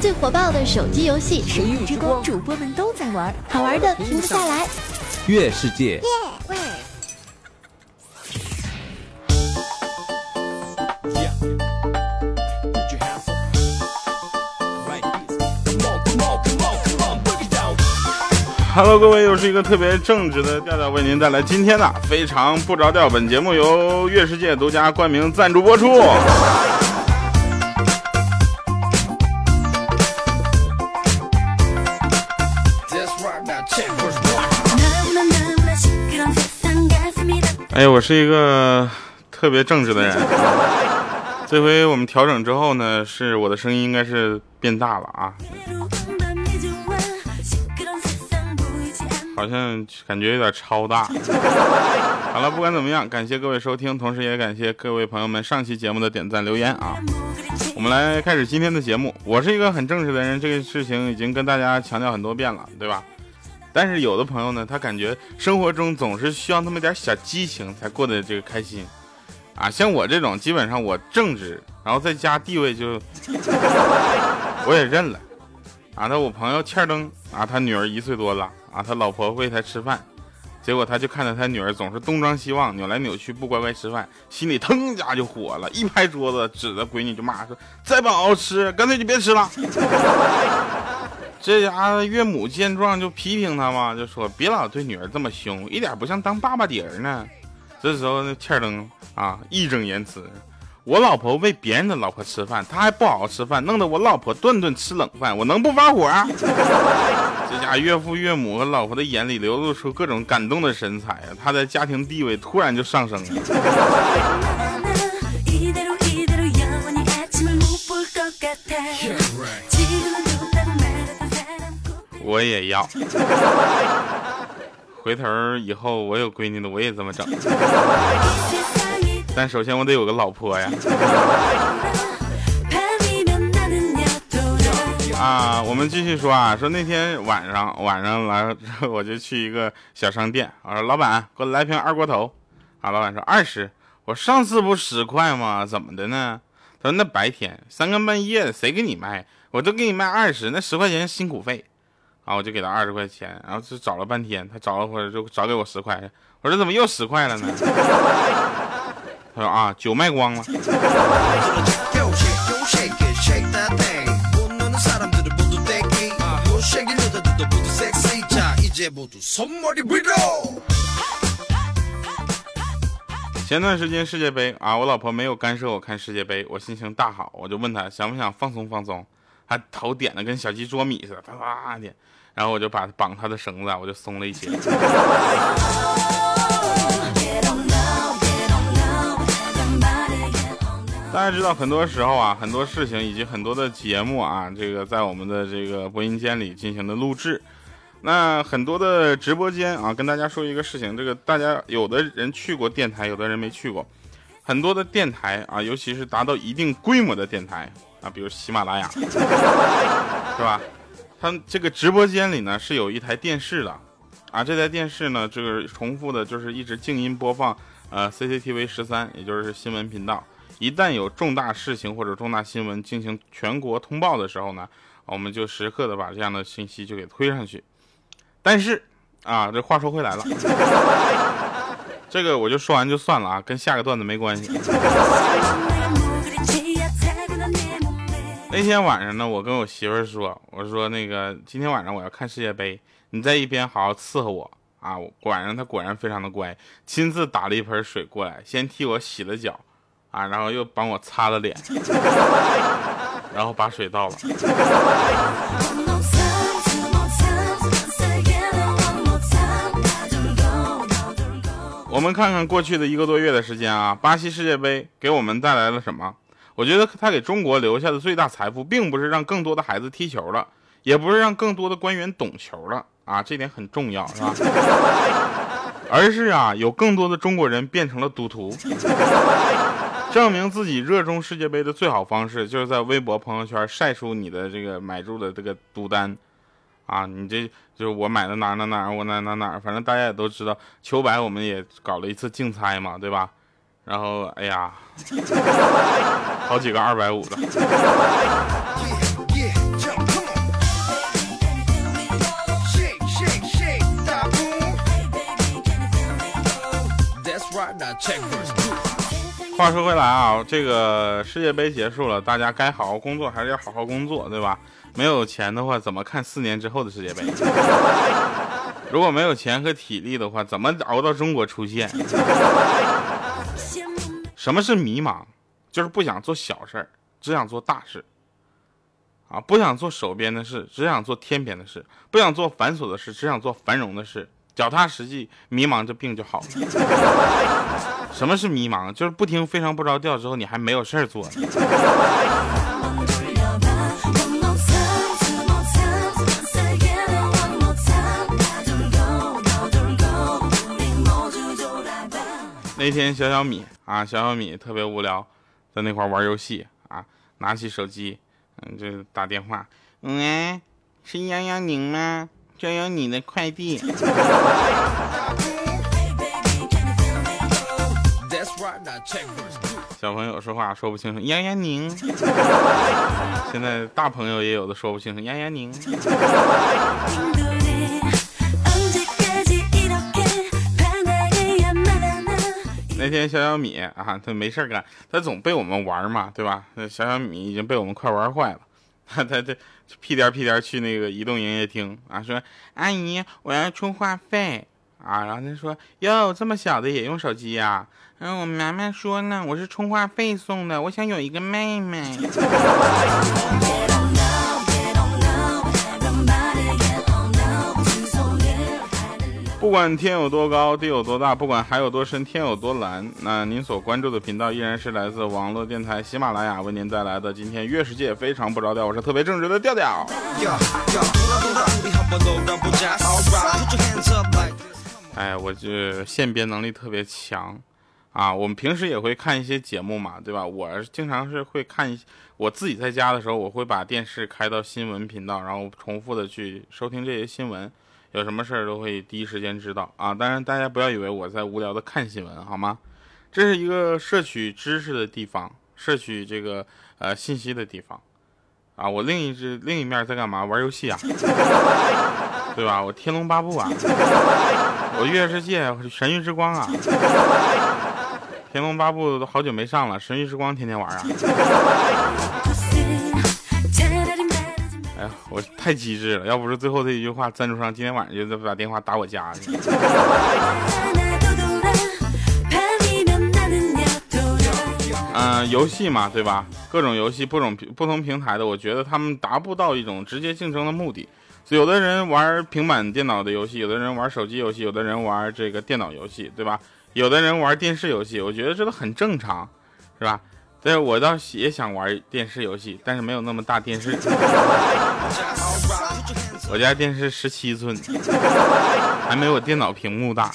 最火爆的手机游戏《神域之光》，主播们都在玩，好玩的停不下来。月世界。Hello，各位，又是一个特别正直的调调，为您带来今天的非常不着调。本节目由月世界独家冠名赞助播出。哎，我是一个特别正直的人。这回我们调整之后呢，是我的声音应该是变大了啊。好像感觉有点超大。好了，不管怎么样，感谢各位收听，同时也感谢各位朋友们上期节目的点赞留言啊。我们来开始今天的节目。我是一个很正直的人，这个事情已经跟大家强调很多遍了，对吧？但是有的朋友呢，他感觉生活中总是需要那么点小激情才过得这个开心啊。像我这种，基本上我正直，然后在家地位就 我也认了啊。那我朋友欠灯啊，他女儿一岁多了。啊，他老婆喂他吃饭，结果他就看着他女儿总是东张西望、扭来扭去，不乖乖吃饭，心里腾一下就火了，一拍桌子，指着闺女就骂说：“再不好好吃，干脆就别吃了。”这家伙岳母见状就批评他嘛，就说：“别老对女儿这么凶，一点不像当爸爸的人呢。”这时候那欠灯啊义正言辞。我老婆喂别人的老婆吃饭，她还不好好吃饭，弄得我老婆顿顿吃冷饭，我能不发火啊？这家岳父岳母和老婆的眼里流露出各种感动的神采啊，他的家庭地位突然就上升了。我也要，回头以后我有闺女了，我也这么整。但首先我得有个老婆呀！啊，我们继续说啊，说那天晚上晚上来我就去一个小商店，我说老板给我来瓶二锅头。啊，老板说二十。我上次不十块吗？怎么的呢？他说那白天三更半夜的谁给你卖？我都给你卖二十，那十块钱辛苦费。啊，我就给他二十块钱，然后就找了半天，他找了会儿就找给我十块。我说怎么又十块了呢？他说啊，酒卖光了。前段时间世界杯啊，我老婆没有干涉我看世界杯，我心情大好，我就问她想不想放松放松，她头点的跟小鸡啄米似的，啪啪的，然后我就把绑他的绳子，我就松了一些。大家知道，很多时候啊，很多事情以及很多的节目啊，这个在我们的这个播音间里进行的录制。那很多的直播间啊，跟大家说一个事情，这个大家有的人去过电台，有的人没去过。很多的电台啊，尤其是达到一定规模的电台啊，比如喜马拉雅，是吧？它这个直播间里呢是有一台电视的啊，这台电视呢，这个重复的就是一直静音播放呃 CCTV 十三，也就是新闻频道。一旦有重大事情或者重大新闻进行全国通报的时候呢，我们就时刻的把这样的信息就给推上去。但是啊，这话说回来了，这个我就说完就算了啊，跟下个段子没关系。那天晚上呢，我跟我媳妇儿说，我说那个今天晚上我要看世界杯，你在一边好好伺候我啊。晚上她果然非常的乖，亲自打了一盆水过来，先替我洗了脚。啊，然后又帮我擦了脸，然后把水倒了。我们看看过去的一个多月的时间啊，巴西世界杯给我们带来了什么？我觉得他给中国留下的最大财富，并不是让更多的孩子踢球了，也不是让更多的官员懂球了啊，这点很重要，是吧？而是啊，有更多的中国人变成了赌徒。证明自己热衷世界杯的最好方式，就是在微博、朋友圈晒出你的这个买入的这个赌单，啊，你这就是我买的哪哪哪，我哪哪哪，反正大家也都知道，球白我们也搞了一次竞猜嘛，对吧？然后哎呀好几个二百五的。话说回来啊这个世界杯结束了大家该好好工作还是要好好工作对吧？没有钱的话怎么看四年之后的世界杯？如果没有钱和体力的话怎么熬到中国出现什么是迷茫？就是不想做小事儿，只想做大事。啊，不想做手边的事，只想做天边的事；不想做繁琐的事，只想做繁荣的事。脚踏实地，迷茫这病就好了。什么是迷茫？就是不听非常不着调之后，你还没有事儿做。天小小米啊，小小米特别无聊，在那块玩游戏啊，拿起手机，嗯，就打电话，喂，是幺幺零吗？就有你的快递。小朋友说话说不清楚，丫丫宁。现在大朋友也有的说不清楚，丫丫宁。那天小小米啊，他没事干，他总被我们玩嘛，对吧？那小小米已经被我们快玩坏了。他他他屁颠屁颠去那个移动营业厅啊，说阿姨我要充话费啊，然后他说哟这么小的也用手机呀？嗯，我妈妈说呢，我是充话费送的，我想有一个妹妹。不管天有多高，地有多大，不管海有多深，天有多蓝，那您所关注的频道依然是来自网络电台喜马拉雅为您带来的今天月世界非常不着调，我是特别正直的调调。哎，我这现编能力特别强啊！我们平时也会看一些节目嘛，对吧？我经常是会看，我自己在家的时候，我会把电视开到新闻频道，然后重复的去收听这些新闻。有什么事儿都会第一时间知道啊！当然，大家不要以为我在无聊的看新闻，好吗？这是一个摄取知识的地方，摄取这个呃信息的地方啊！我另一只另一面在干嘛？玩游戏啊，对吧？我天龙八部啊，我月世界神域之光啊，天龙八部都好久没上了，神域之光天天玩啊。哎呀，我太机智了！要不是最后这一句话，赞助商今天晚上就把电话打我家去。嗯，游戏嘛，对吧？各种游戏，不种不同平台的，我觉得他们达不到一种直接竞争的目的。有的人玩平板电脑的游戏，有的人玩手机游戏，有的人玩这个电脑游戏，对吧？有的人玩电视游戏，我觉得这都很正常，是吧？对我倒也想玩电视游戏，但是没有那么大电视。我家电视十七寸，还没我电脑屏幕大。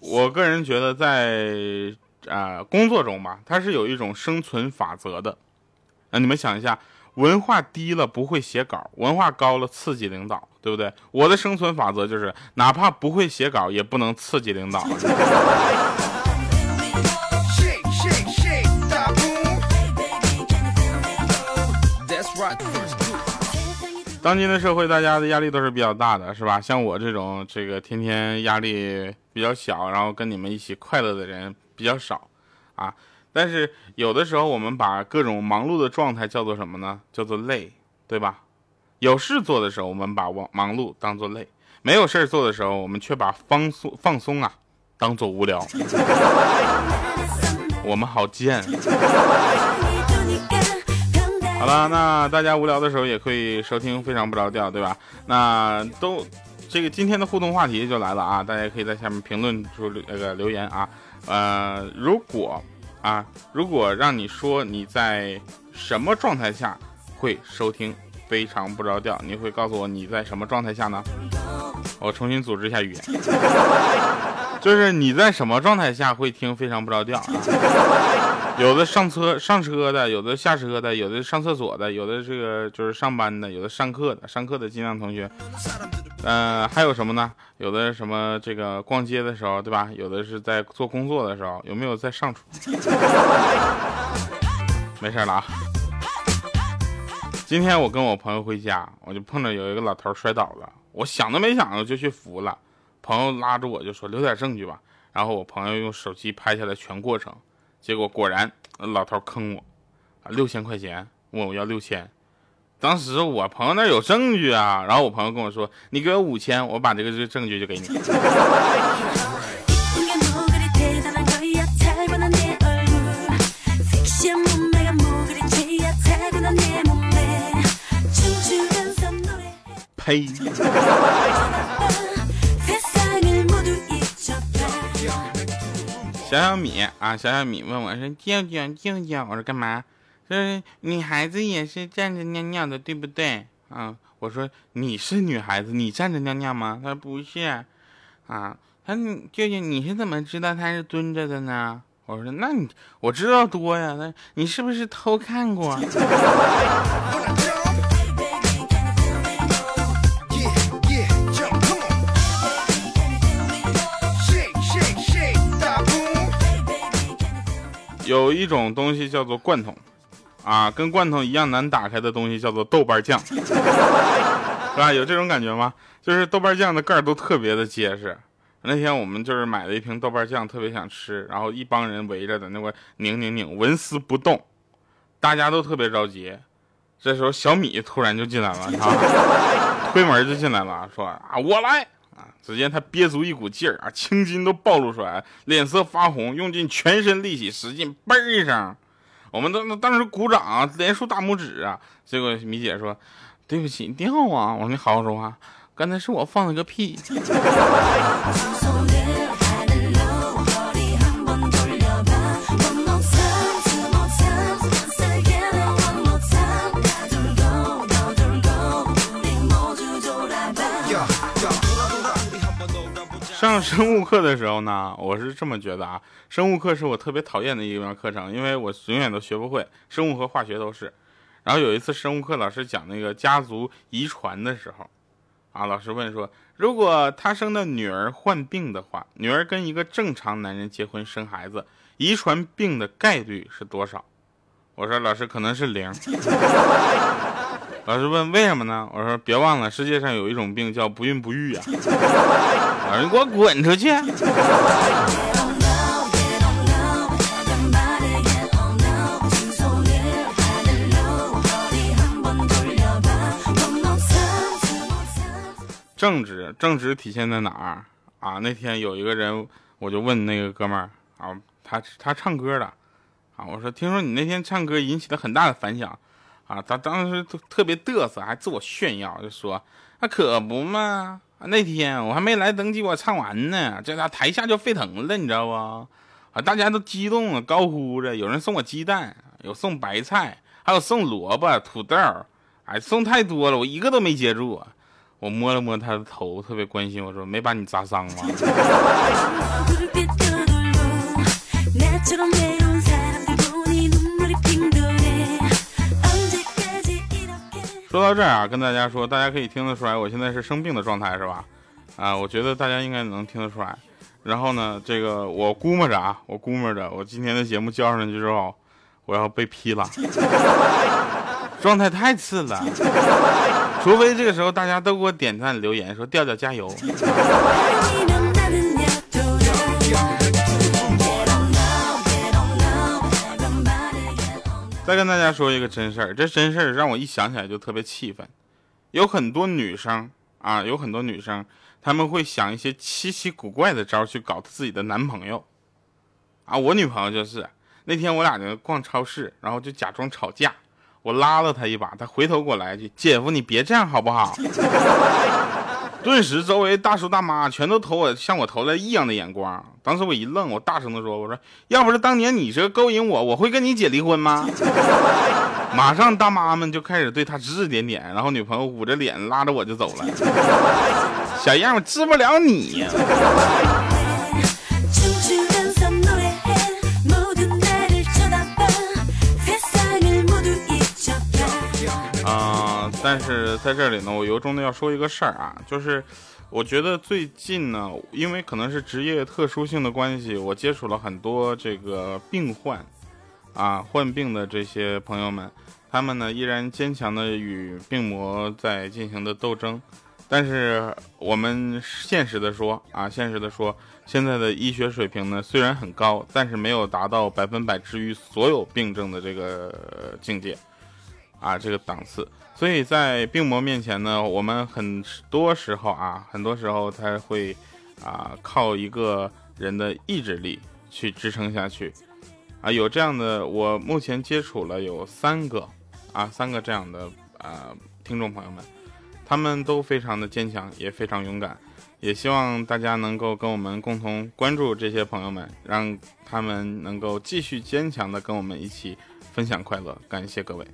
我个人觉得，在啊工作中吧，它是有一种生存法则的。那你们想一下。文化低了不会写稿，文化高了刺激领导，对不对？我的生存法则就是，哪怕不会写稿，也不能刺激领导。当今的社会，大家的压力都是比较大的，是吧？像我这种这个天天压力比较小，然后跟你们一起快乐的人比较少，啊。但是有的时候，我们把各种忙碌的状态叫做什么呢？叫做累，对吧？有事做的时候，我们把忙忙碌当做累；没有事做的时候，我们却把放松放松啊当做无聊。我们好贱。好了，那大家无聊的时候也可以收听《非常不着调》，对吧？那都这个今天的互动话题就来了啊！大家可以在下面评论出那个留言啊。呃，如果。啊，如果让你说你在什么状态下会收听非常不着调，你会告诉我你在什么状态下呢？我重新组织一下语言，就是你在什么状态下会听非常不着调啊？有的上车上车的，有的下车的，有的上厕所的，有的这个就是上班的，有的上课的，上课的尽量同学。嗯，还有什么呢？有的什么这个逛街的时候，对吧？有的是在做工作的时候，有没有在上厨？没事了啊。今天我跟我朋友回家，我就碰着有一个老头摔倒了，我想都没想就去扶了。朋友拉着我就说留点证据吧，然后我朋友用手机拍下来全过程，结果果然老头坑我，啊六千块钱问我要六千，当时我朋友那有证据啊，然后我朋友跟我说你给我五千，我把这个证据就给你。呸！小小米啊，小小米问我说：“舅舅，舅舅，我说干嘛？说女孩子也是站着尿尿的，对不对？”啊，我说你是女孩子，你站着尿尿吗？他说不是。啊，他说舅舅，你是怎么知道他是蹲着的呢？我说那你我知道多呀，那你是不是偷看过？有一种东西叫做罐头，啊，跟罐头一样难打开的东西叫做豆瓣酱，是吧？有这种感觉吗？就是豆瓣酱的盖儿都特别的结实。那天我们就是买了一瓶豆瓣酱，特别想吃，然后一帮人围着在那块拧拧拧，纹丝不动，大家都特别着急。这时候小米突然就进来了，啊，推门就进来了，说啊，我来。只见他憋足一股劲儿啊，青筋都暴露出来，脸色发红，用尽全身力气使劲，嘣一声，我们都当时鼓掌，连竖大拇指啊。结果米姐说：“对不起，尿啊！”我说：“你好好说话，刚才是我放了个屁。”上生物课的时候呢，我是这么觉得啊，生物课是我特别讨厌的一门课程，因为我永远都学不会，生物和化学都是。然后有一次生物课老师讲那个家族遗传的时候，啊，老师问说，如果他生的女儿患病的话，女儿跟一个正常男人结婚生孩子，遗传病的概率是多少？我说老师可能是零。老师问为什么呢？我说别忘了，世界上有一种病叫不孕不育啊！老师，你给我滚出去！正直，正直体现在哪儿啊？那天有一个人，我就问那个哥们儿啊，他他唱歌的啊，我说听说你那天唱歌引起了很大的反响。啊，他当时特别嘚瑟，还自我炫耀，就说：“那可不嘛，那天我还没来登记，我唱完呢，这家台下就沸腾了，你知道不？啊，大家都激动了，高呼着，有人送我鸡蛋，有送白菜，还有送萝卜、土豆，哎，送太多了，我一个都没接住。我摸了摸他的头，特别关心，我说：没把你砸伤吗？” 说到这儿啊，跟大家说，大家可以听得出来，我现在是生病的状态，是吧？啊，我觉得大家应该能听得出来。然后呢，这个我估摸着啊，我估摸着，我今天的节目交上去之后，我要被批了，状态太次了。除非这个时候大家都给我点赞留言，说调调加油。再跟大家说一个真事儿，这真事儿让我一想起来就特别气愤。有很多女生啊，有很多女生，她们会想一些奇奇古怪的招去搞自己的男朋友。啊，我女朋友就是那天我俩就逛超市，然后就假装吵架，我拉了她一把，她回头给我来一句：“姐夫，你别这样好不好？” 顿时，周围大叔大妈全都投我向我投来异样的眼光。当时我一愣，我大声的说：“我说，要不是当年你这勾引我，我会跟你姐离婚吗？” 马上，大妈们就开始对他指指点点，然后女朋友捂着脸拉着我就走了。小样，我治不了你但是在这里呢，我由衷的要说一个事儿啊，就是我觉得最近呢，因为可能是职业特殊性的关系，我接触了很多这个病患，啊，患病的这些朋友们，他们呢依然坚强的与病魔在进行的斗争。但是我们现实的说啊，现实的说，现在的医学水平呢虽然很高，但是没有达到百分百治愈所有病症的这个境界啊，这个档次。所以在病魔面前呢，我们很多时候啊，很多时候他会啊靠一个人的意志力去支撑下去啊。有这样的，我目前接触了有三个啊，三个这样的啊听众朋友们。他们都非常的坚强，也非常勇敢，也希望大家能够跟我们共同关注这些朋友们，让他们能够继续坚强的跟我们一起分享快乐。感谢各位。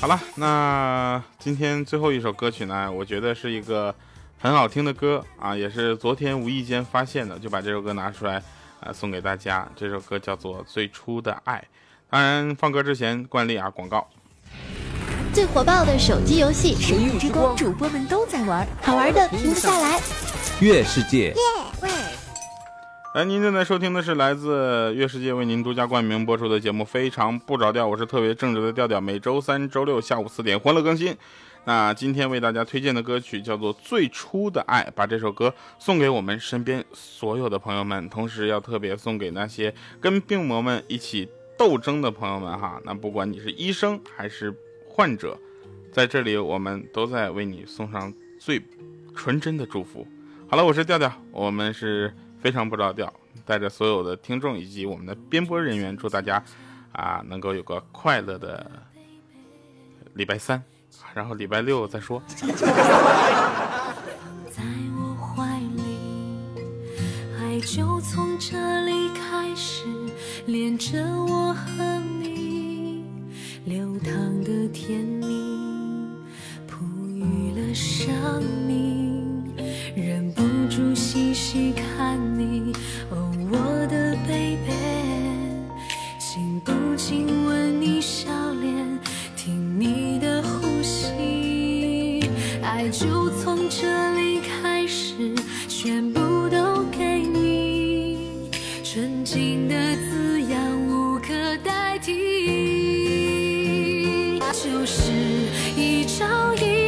好了，那今天最后一首歌曲呢，我觉得是一个很好听的歌啊，也是昨天无意间发现的，就把这首歌拿出来啊送给大家。这首歌叫做《最初的爱》。当然，放歌之前惯例啊，广告。最火爆的手机游戏《神域之光》，主播们都在玩，好玩的停不下来。月世界，来，您正在收听的是来自月世界为您独家冠名播出的节目《非常不着调》，我是特别正直的调调，每周三、周六下午四点欢乐更新。那今天为大家推荐的歌曲叫做《最初的爱》，把这首歌送给我们身边所有的朋友们，同时要特别送给那些跟病魔们一起斗争的朋友们哈。那不管你是医生还是。患者，在这里，我们都在为你送上最纯真的祝福。好了，我是调调，我们是非常不着调，带着所有的听众以及我们的编播人员，祝大家啊能够有个快乐的礼拜三，然后礼拜六再说。在我怀里，爱就从这里开始连着我就是一朝一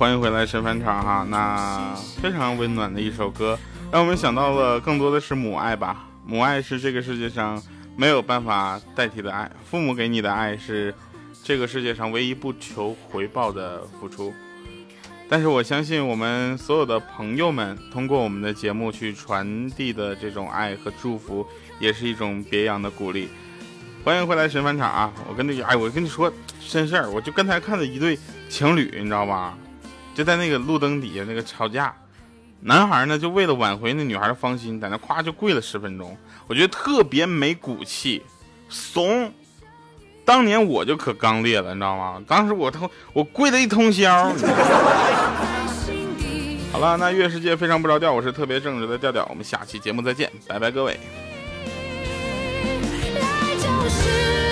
欢迎回来神返场哈，那非常温暖的一首歌，让我们想到了更多的是母爱吧。母爱是这个世界上没有办法代替的爱，父母给你的爱是这个世界上唯一不求回报的付出。但是我相信我们所有的朋友们通过我们的节目去传递的这种爱和祝福，也是一种别样的鼓励。欢迎回来神返场啊！我跟那个哎，我跟你说真事儿，我就刚才看到一对情侣，你知道吧？就在那个路灯底下那个吵架，男孩呢就为了挽回那女孩的芳心，在那夸就跪了十分钟，我觉得特别没骨气，怂。当年我就可刚烈了，你知道吗？当时我通我跪了一通宵。好了，那月世界非常不着调，我是特别正直的调调，我们下期节目再见，拜拜各位。爱就是